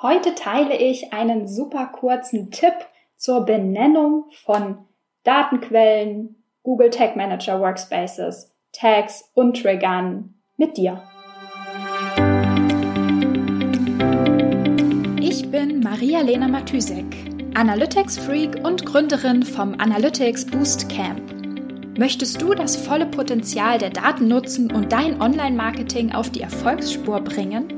Heute teile ich einen super kurzen Tipp zur Benennung von Datenquellen, Google Tag Manager Workspaces, Tags und Triggern mit dir. Ich bin Maria-Lena Matysek, Analytics-Freak und Gründerin vom Analytics Boost Camp. Möchtest du das volle Potenzial der Daten nutzen und dein Online-Marketing auf die Erfolgsspur bringen?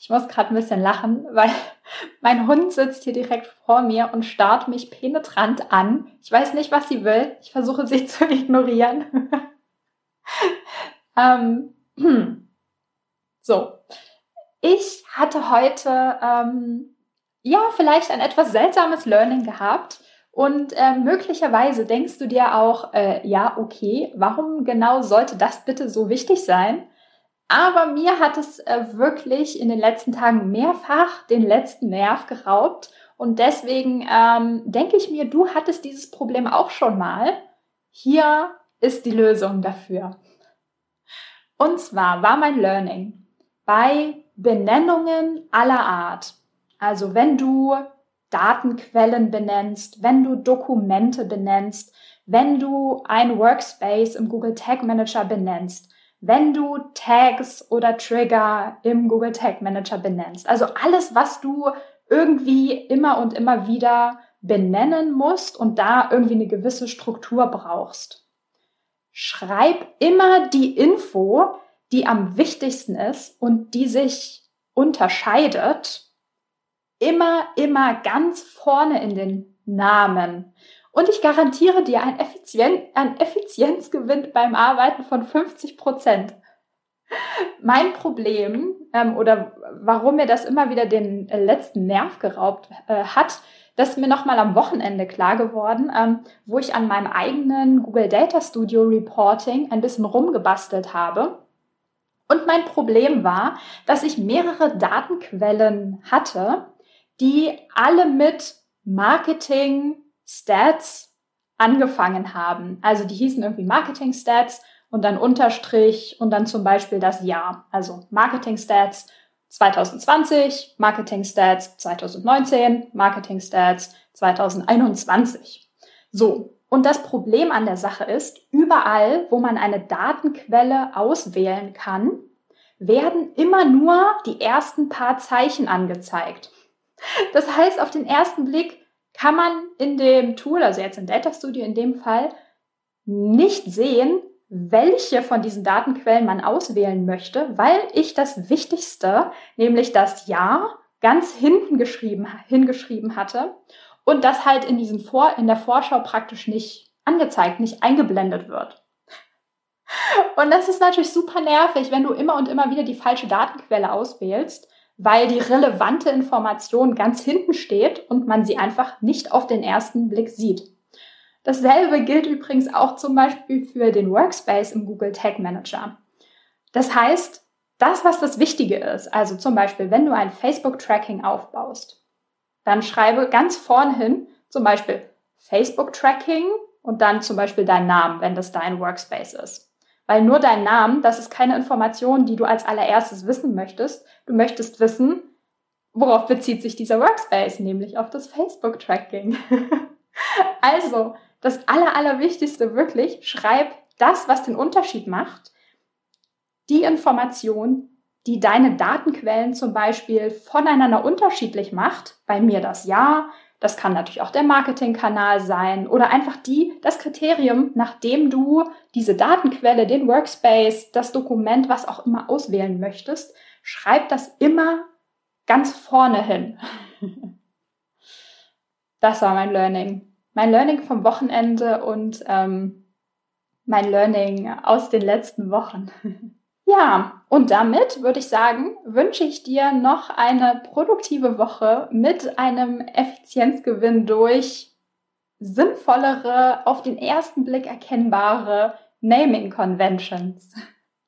Ich muss gerade ein bisschen lachen, weil mein Hund sitzt hier direkt vor mir und starrt mich penetrant an. Ich weiß nicht, was sie will. Ich versuche sie zu ignorieren. ähm, so. Ich hatte heute ähm, ja vielleicht ein etwas seltsames Learning gehabt. Und äh, möglicherweise denkst du dir auch, äh, ja, okay, warum genau sollte das bitte so wichtig sein? Aber mir hat es äh, wirklich in den letzten Tagen mehrfach den letzten Nerv geraubt. Und deswegen ähm, denke ich mir, du hattest dieses Problem auch schon mal. Hier ist die Lösung dafür. Und zwar war mein Learning bei Benennungen aller Art. Also wenn du Datenquellen benennst, wenn du Dokumente benennst, wenn du ein Workspace im Google Tag Manager benennst, wenn du Tags oder Trigger im Google Tag Manager benennst. Also alles, was du irgendwie immer und immer wieder benennen musst und da irgendwie eine gewisse Struktur brauchst. Schreib immer die Info, die am wichtigsten ist und die sich unterscheidet, immer, immer ganz vorne in den Namen. Und ich garantiere dir einen, Effizien einen Effizienzgewinn beim Arbeiten von 50 Prozent. Mein Problem ähm, oder warum mir das immer wieder den äh, letzten Nerv geraubt äh, hat, das ist mir nochmal am Wochenende klar geworden, ähm, wo ich an meinem eigenen Google Data Studio Reporting ein bisschen rumgebastelt habe. Und mein Problem war, dass ich mehrere Datenquellen hatte, die alle mit Marketing, Stats angefangen haben. Also die hießen irgendwie Marketing Stats und dann Unterstrich und dann zum Beispiel das Jahr. Also Marketing Stats 2020, Marketing Stats 2019, Marketing Stats 2021. So. Und das Problem an der Sache ist, überall, wo man eine Datenquelle auswählen kann, werden immer nur die ersten paar Zeichen angezeigt. Das heißt, auf den ersten Blick kann man in dem Tool, also jetzt in Data Studio in dem Fall, nicht sehen, welche von diesen Datenquellen man auswählen möchte, weil ich das Wichtigste, nämlich das Jahr, ganz hinten geschrieben, hingeschrieben hatte und das halt in, diesem Vor in der Vorschau praktisch nicht angezeigt, nicht eingeblendet wird. Und das ist natürlich super nervig, wenn du immer und immer wieder die falsche Datenquelle auswählst weil die relevante Information ganz hinten steht und man sie einfach nicht auf den ersten Blick sieht. Dasselbe gilt übrigens auch zum Beispiel für den Workspace im Google Tag Manager. Das heißt, das, was das Wichtige ist, also zum Beispiel, wenn du ein Facebook-Tracking aufbaust, dann schreibe ganz vorn hin zum Beispiel Facebook-Tracking und dann zum Beispiel deinen Namen, wenn das dein Workspace ist. Weil nur dein Name, das ist keine Information, die du als allererstes wissen möchtest. Du möchtest wissen, worauf bezieht sich dieser Workspace, nämlich auf das Facebook-Tracking. also, das Aller, Allerwichtigste wirklich, schreib das, was den Unterschied macht, die Information, die deine Datenquellen zum Beispiel voneinander unterschiedlich macht. Bei mir das Ja, das kann natürlich auch der Marketingkanal sein oder einfach die, das Kriterium, nachdem du diese Datenquelle, den Workspace, das Dokument, was auch immer auswählen möchtest, schreib das immer ganz vorne hin. das war mein Learning. Mein Learning vom Wochenende und ähm, mein Learning aus den letzten Wochen. Ja, und damit würde ich sagen, wünsche ich dir noch eine produktive Woche mit einem Effizienzgewinn durch sinnvollere, auf den ersten Blick erkennbare Naming Conventions.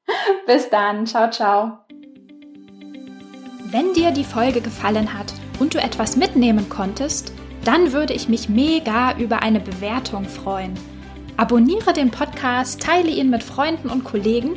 Bis dann, ciao, ciao. Wenn dir die Folge gefallen hat und du etwas mitnehmen konntest, dann würde ich mich mega über eine Bewertung freuen. Abonniere den Podcast, teile ihn mit Freunden und Kollegen